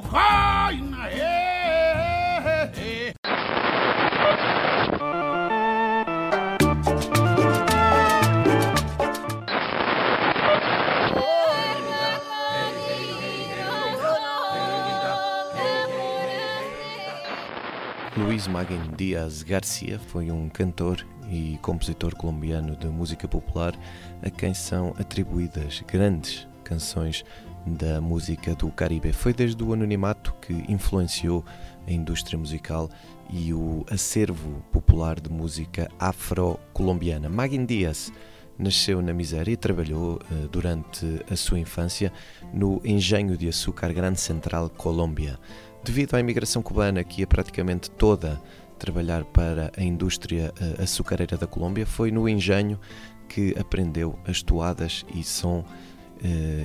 cocaína. Luís Maguen Dias Garcia foi um cantor e compositor colombiano de música popular a quem são atribuídas grandes canções da música do Caribe. Foi desde o anonimato que influenciou a indústria musical e o acervo popular de música afro-colombiana. Maguen Dias nasceu na miséria e trabalhou uh, durante a sua infância no engenho de açúcar Grande Central, Colômbia. Devido à imigração cubana, que ia praticamente toda trabalhar para a indústria uh, açucareira da Colômbia, foi no engenho que aprendeu as toadas e som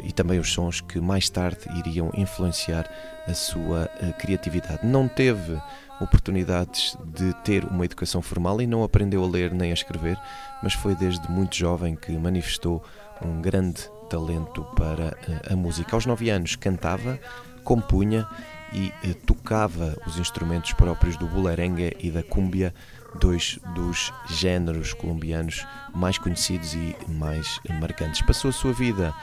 e também os sons que mais tarde iriam influenciar a sua uh, criatividade. Não teve oportunidades de ter uma educação formal e não aprendeu a ler nem a escrever, mas foi desde muito jovem que manifestou um grande talento para uh, a música. Aos nove anos cantava, compunha e tocava os instrumentos próprios do bulerengue e da cúmbia, dois dos géneros colombianos mais conhecidos e mais marcantes. Passou a sua vida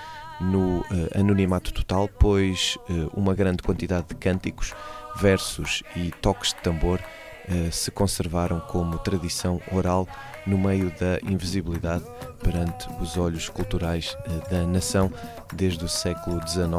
no uh, anonimato total, pois uh, uma grande quantidade de cânticos, versos e toques de tambor uh, se conservaram como tradição oral no meio da invisibilidade perante os olhos culturais da nação desde o século XIX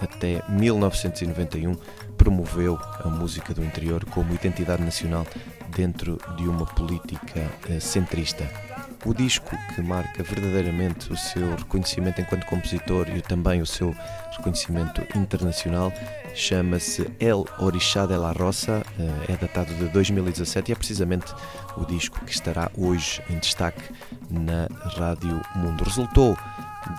até 1991 promoveu a música do interior como identidade nacional dentro de uma política centrista. O disco que marca verdadeiramente o seu reconhecimento enquanto compositor e também o seu reconhecimento internacional chama-se El Orixá de la Roça, é datado de 2017 e é precisamente o disco que estará hoje em destaque na Rádio Mundo. Resultou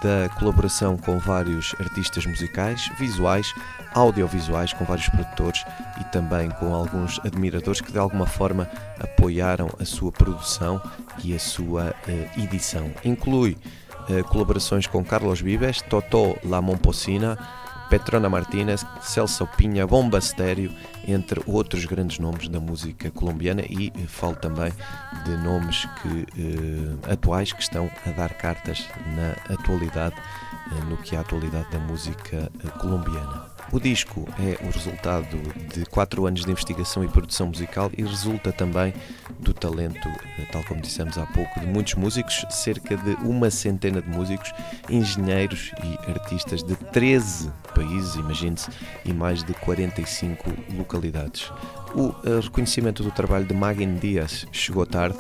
da colaboração com vários artistas musicais, visuais, audiovisuais, com vários produtores e também com alguns admiradores que de alguma forma apoiaram a sua produção e a sua uh, edição. Inclui uh, colaborações com Carlos Vives, Totó La Momposina, Petrona Martínez, Celso Pinha, Bomba Estéreo, entre outros grandes nomes da música colombiana e eh, falo também de nomes que, eh, atuais que estão a dar cartas na atualidade, eh, no que é a atualidade da música eh, colombiana. O disco é o resultado de quatro anos de investigação e produção musical e resulta também do talento, eh, tal como dissemos há pouco, de muitos músicos, cerca de uma centena de músicos, engenheiros e artistas de 13 países, imagine-se, e mais de 45 localidades. O eh, reconhecimento do trabalho de Magen Dias chegou tarde,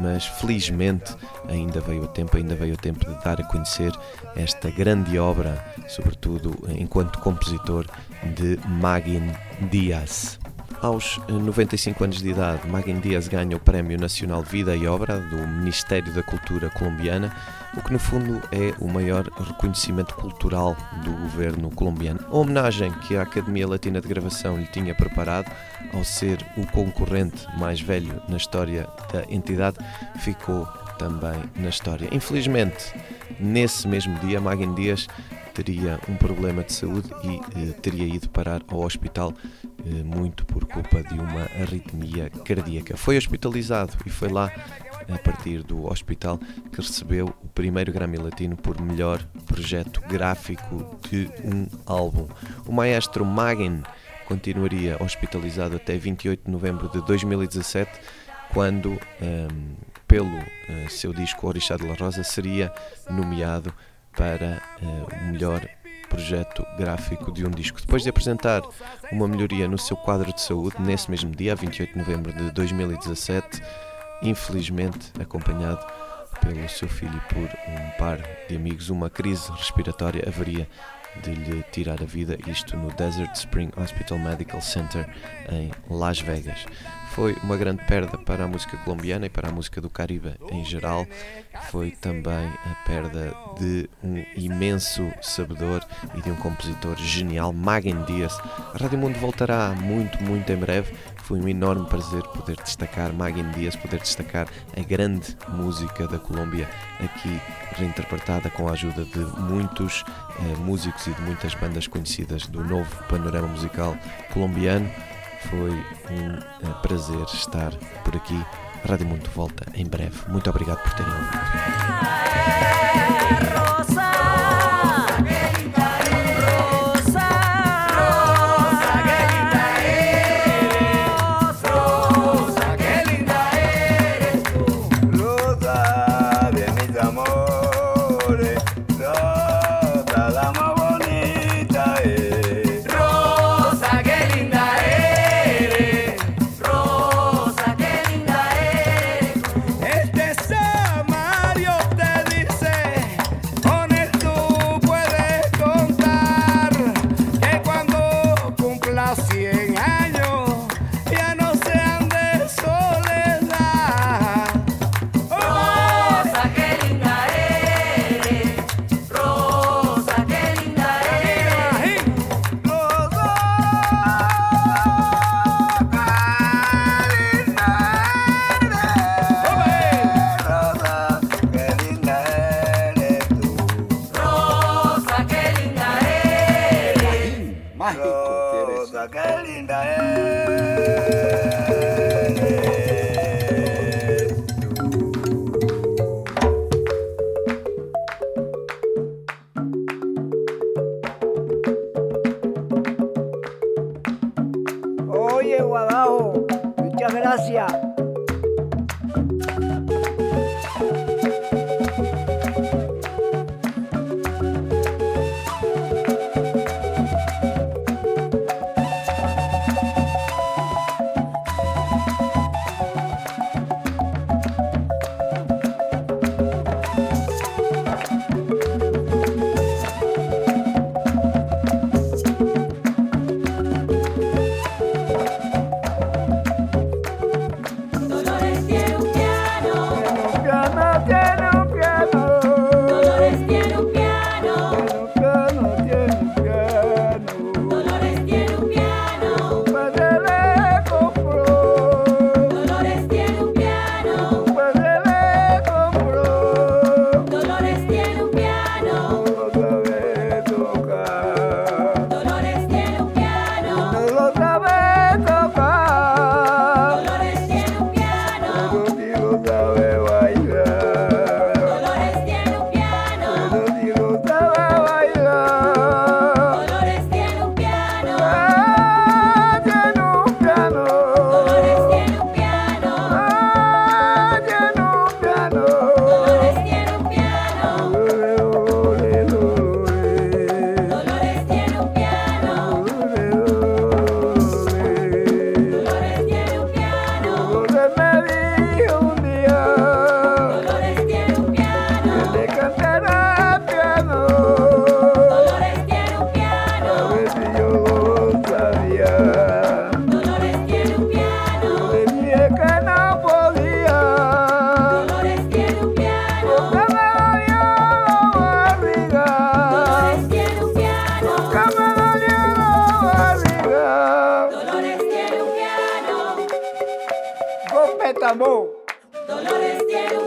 mas felizmente ainda veio o tempo, ainda veio o tempo de dar a conhecer esta grande obra, sobretudo enquanto compositor de Magen Dias. Aos 95 anos de idade, Magen Dias ganha o Prémio Nacional Vida e Obra do Ministério da Cultura colombiana, o que no fundo é o maior reconhecimento cultural do governo colombiano. A homenagem que a Academia Latina de Gravação lhe tinha preparado, ao ser o concorrente mais velho na história da entidade, ficou também na história. Infelizmente, nesse mesmo dia, Magen Dias teria um problema de saúde e eh, teria ido parar ao hospital eh, muito por culpa de uma arritmia cardíaca. Foi hospitalizado e foi lá a partir do hospital que recebeu o primeiro Grammy Latino por melhor projeto gráfico de um álbum. O maestro Magen continuaria hospitalizado até 28 de novembro de 2017, quando, um, ehm, pelo uh, seu disco Orixá de la Rosa, seria nomeado para uh, o melhor projeto gráfico de um disco. Depois de apresentar uma melhoria no seu quadro de saúde, nesse mesmo dia, 28 de novembro de 2017, infelizmente acompanhado pelo seu filho e por um par de amigos, uma crise respiratória haveria de lhe tirar a vida, isto no Desert Spring Hospital Medical Center em Las Vegas. Foi uma grande perda para a música colombiana e para a música do Caribe em geral. Foi também a perda de um imenso sabedor e de um compositor genial, Magen Dias. A Rádio Mundo voltará muito, muito em breve. Foi um enorme prazer poder destacar Magen Dias, poder destacar a grande música da Colômbia aqui reinterpretada com a ajuda de muitos eh, músicos e de muitas bandas conhecidas do novo panorama musical colombiano. Foi um eh, prazer estar por aqui. A Rádio Mundo volta em breve. Muito obrigado por terem ouvido. Nastasia. amor. Dolores tiene un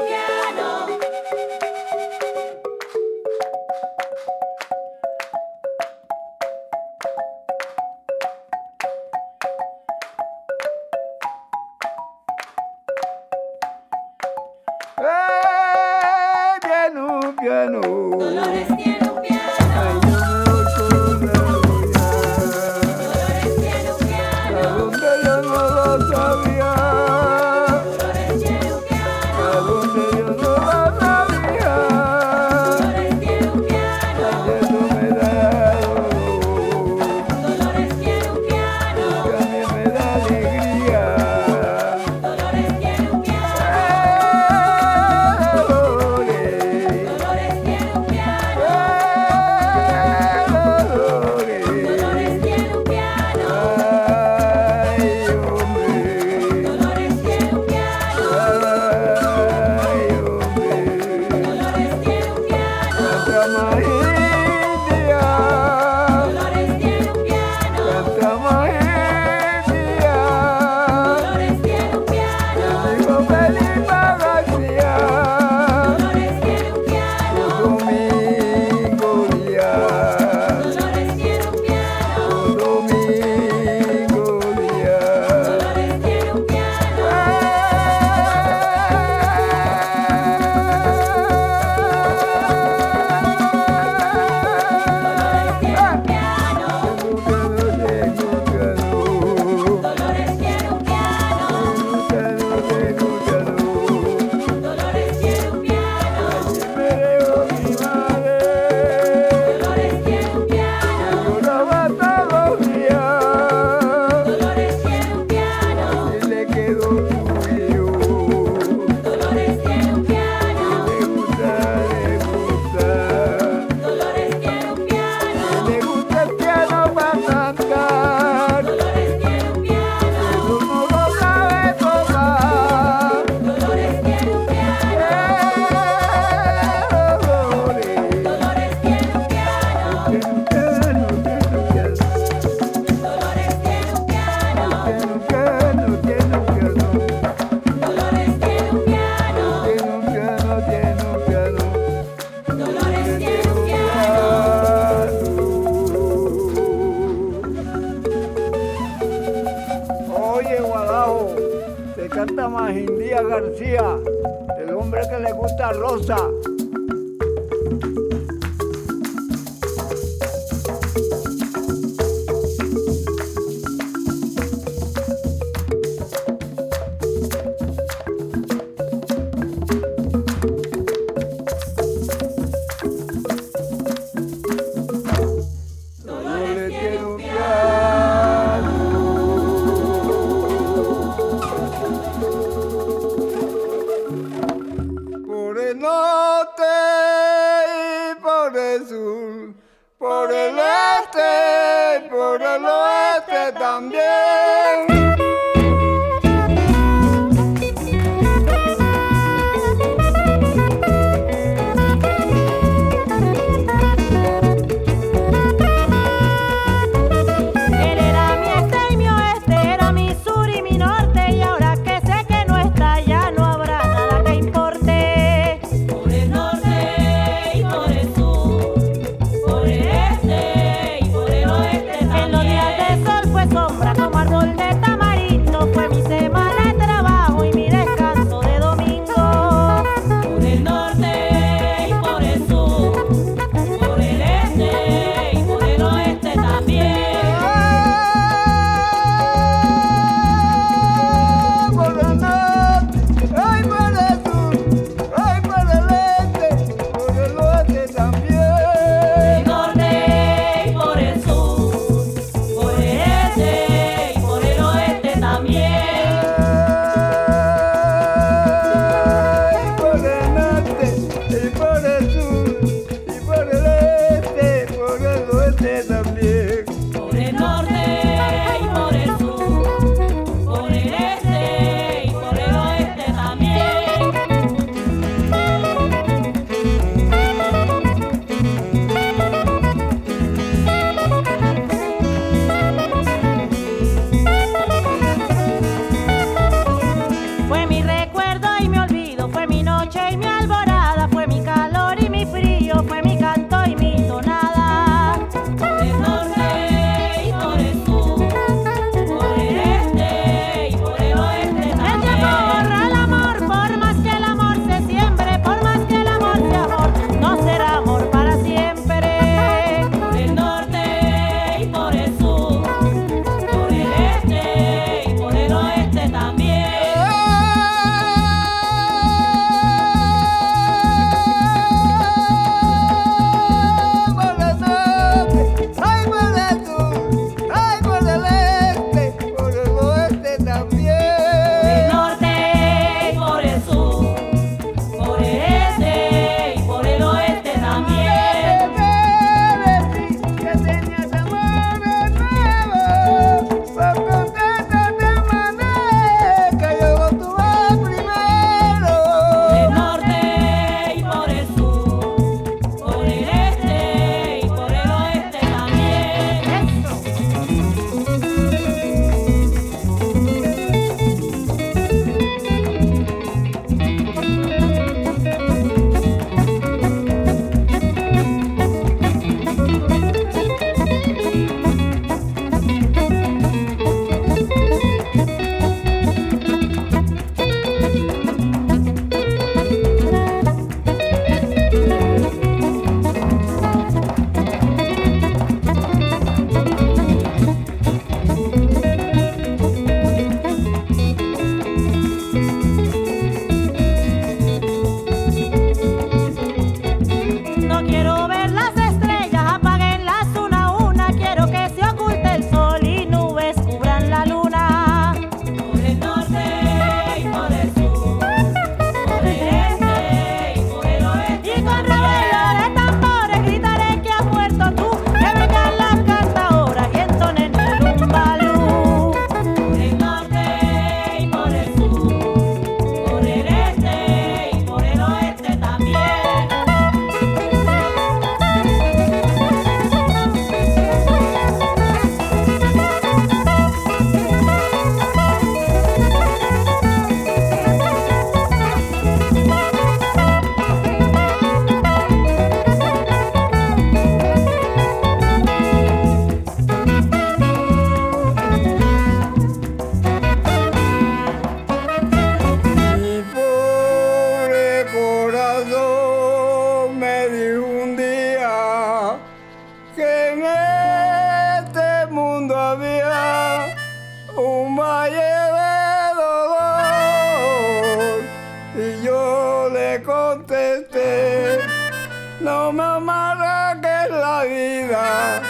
me amarga que la vida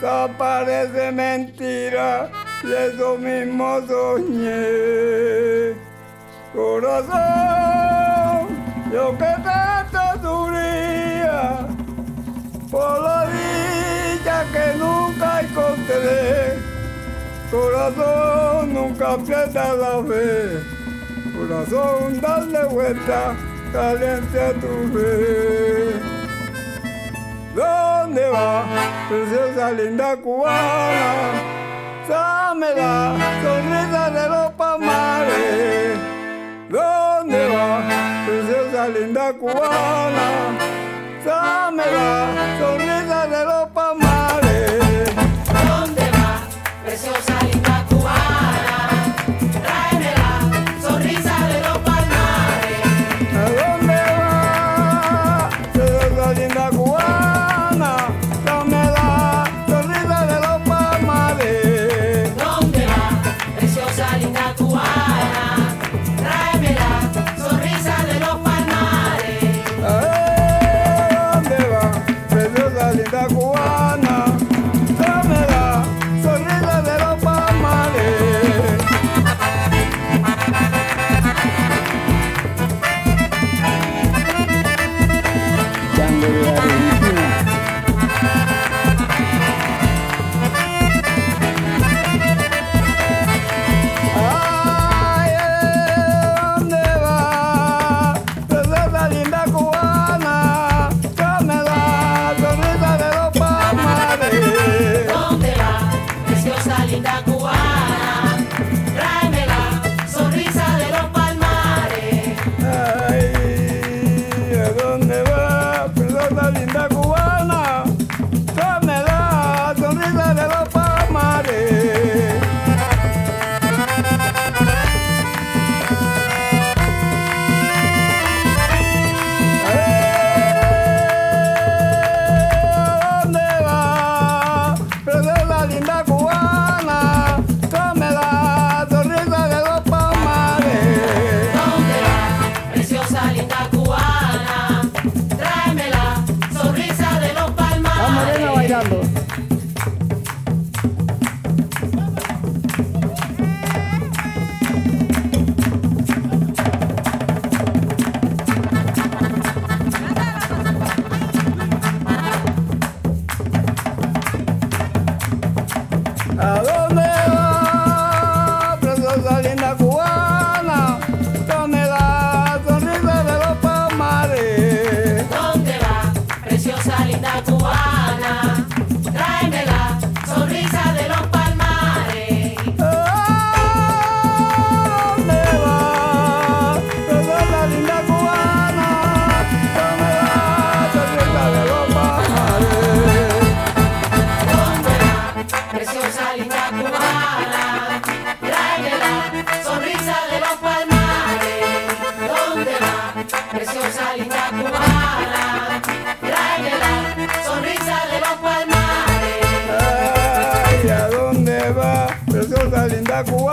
todo parece mentira y eso mismo soñé. Corazón, yo que tanto sufría por la vida que nunca encontré. Corazón, nunca pierda la fe. Corazón, dale vuelta, caliente a tu fe. koyeba tosi ozali ndako wana. Samela sonrisa lelo pamare londeba tosi ozali ndako wana. Samela sonrisa lelo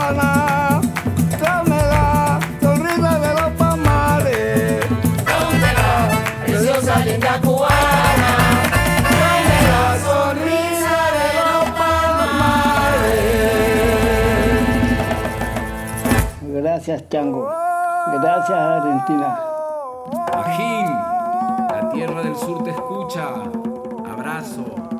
cubana, dame la sonrisa de los palmares. Dame la preciosa linda cubana, dame la sonrisa de los palmares. Gracias, Chango. Gracias, Argentina. Ajín, la tierra del sur te escucha. Abrazo.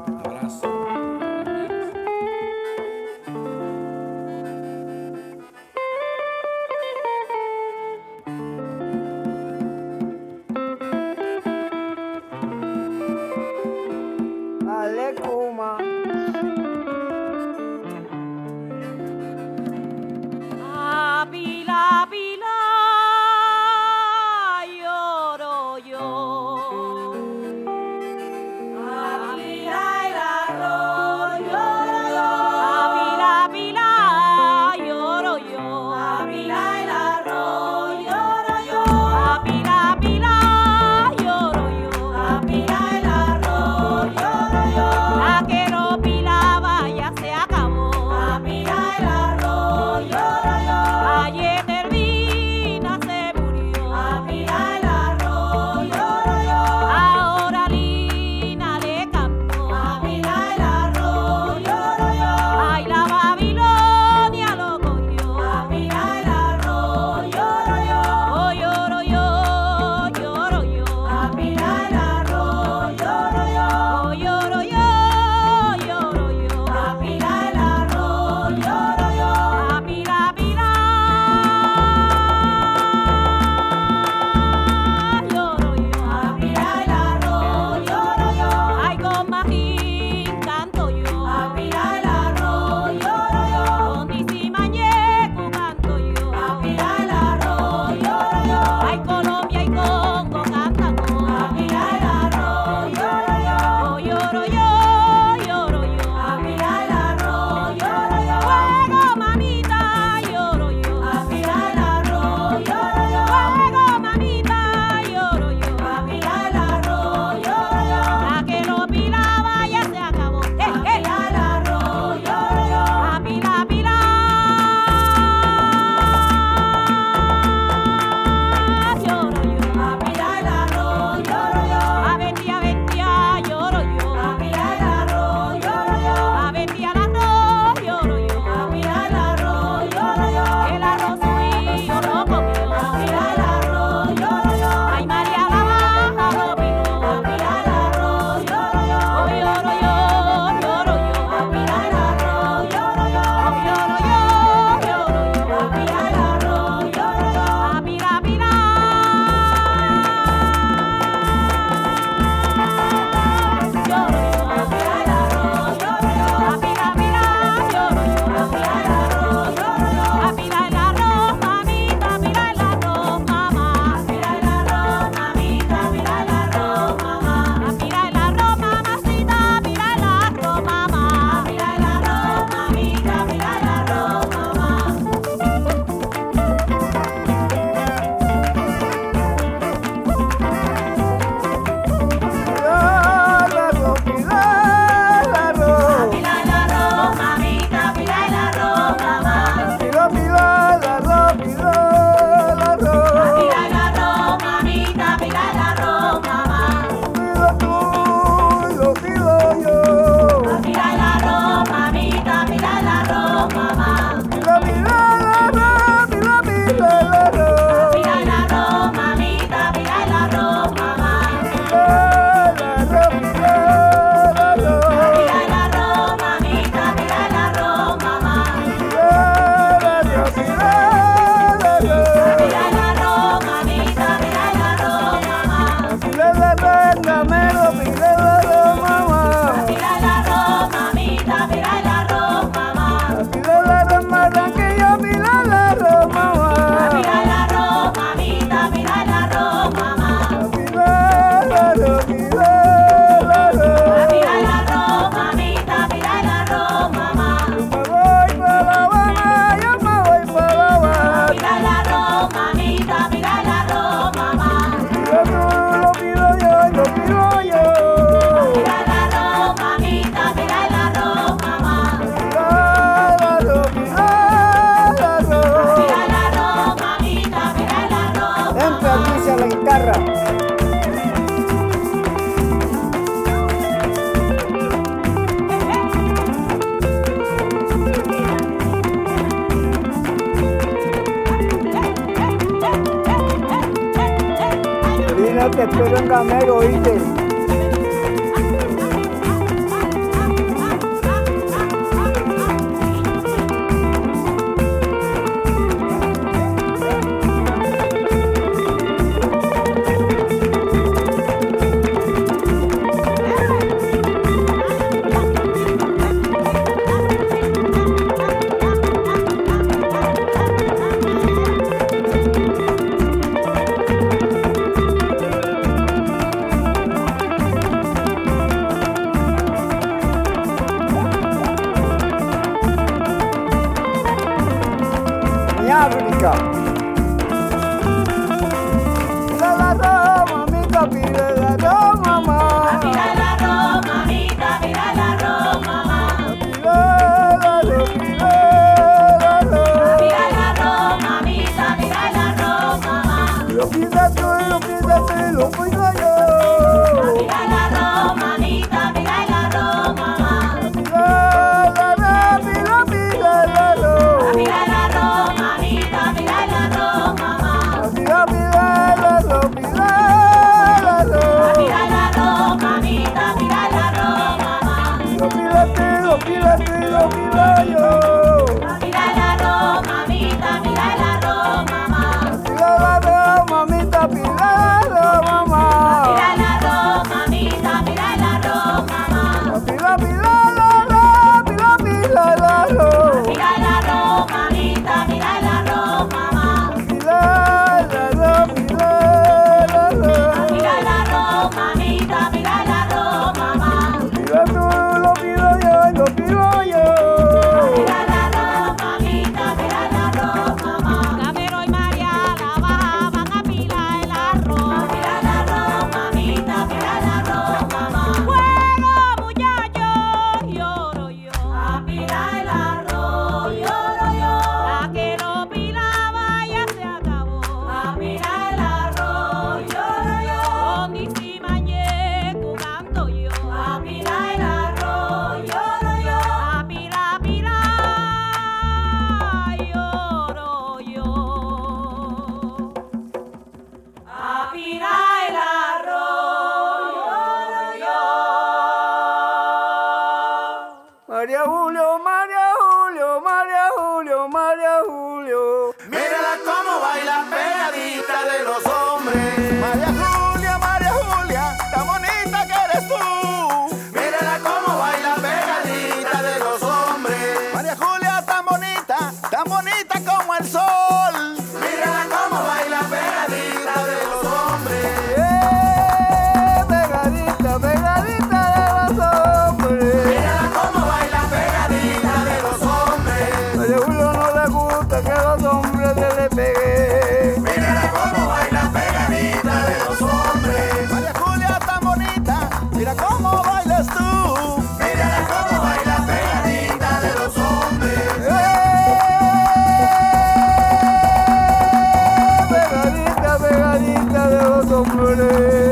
comblé.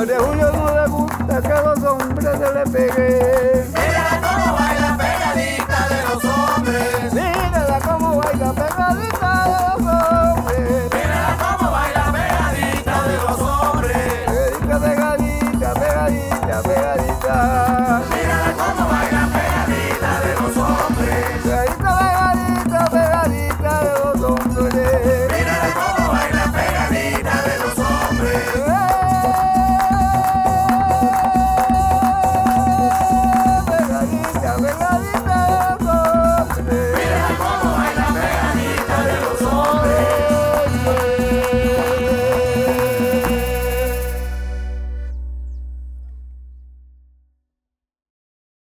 María Julia no le gusta que los hombres se le peguen.